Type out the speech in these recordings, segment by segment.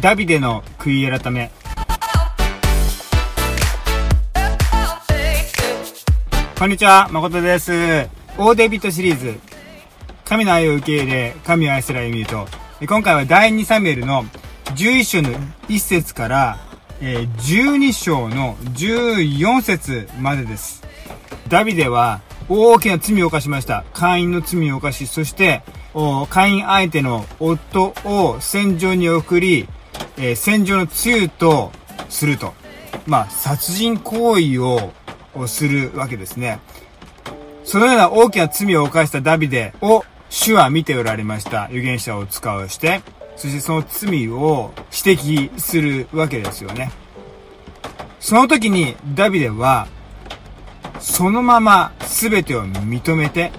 ダビデの悔い改め。こんにちは誠です。オーデビットシリーズ。神の愛を受け入れ神を愛する歩みと。今回は第2サムエルの11章の1節から12章の14節までです。ダビデは大きな罪を犯しました。会員の罪を犯しそして会員相手の夫を戦場に送り、えー、戦場の露とすると。まあ、殺人行為をするわけですね。そのような大きな罪を犯したダビデを主は見ておられました。預言者を使うして、そしてその罪を指摘するわけですよね。その時にダビデは、そのまま全てを認めて、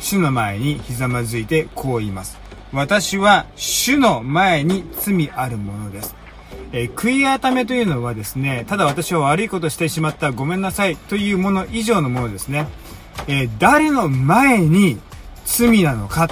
主の前にひざまずいてこう言います。私は主の前に罪あるものです。えー、悔い改めというのはですね、ただ私は悪いことしてしまったごめんなさいというもの以上のものですね。えー、誰の前に罪なのか、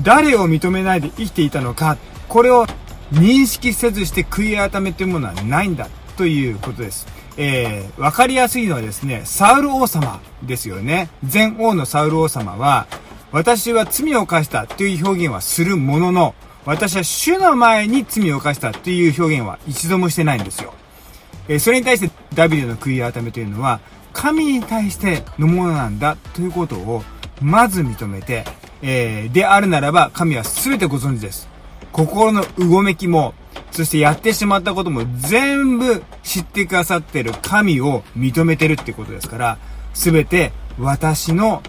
誰を認めないで生きていたのか、これを認識せずして悔い改めというものはないんだということです。えー、わかりやすいのはですね、サウル王様ですよね。前王のサウル王様は、私は罪を犯したという表現はするものの、私は主の前に罪を犯したという表現は一度もしてないんですよ。えそれに対してダビデの悔い改めというのは、神に対してのものなんだということを、まず認めて、えー、であるならば神は全てご存知です。心のうごめきも、そしてやってしまったことも全部知ってくださってる神を認めてるってことですから、全て私の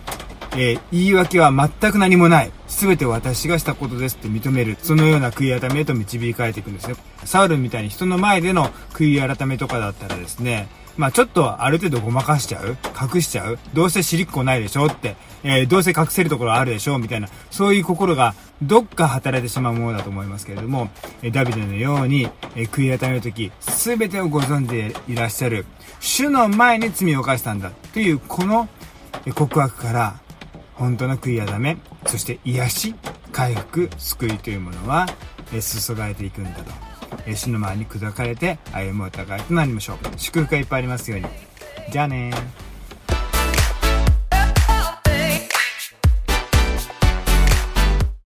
えー、言い訳は全く何もない。すべて私がしたことですって認める。そのような悔い改めへと導かれていくんですね。サウルみたいに人の前での悔い改めとかだったらですね、まあちょっとある程度ごまかしちゃう隠しちゃうどうせ尻っこないでしょって、えー、どうせ隠せるところあるでしょみたいな、そういう心がどっか働いてしまうものだと思いますけれども、え、ダビデのように、えー、悔い改めるとき、すべてをご存知でいらっしゃる、主の前に罪を犯したんだという、この告白から、本当の悔い改め、そして癒し、回復、救いというものは、え注がれていくんだと。え死の前に砕かれて歩むお互いとなりましょう。祝福がいっぱいありますように。じゃあねー。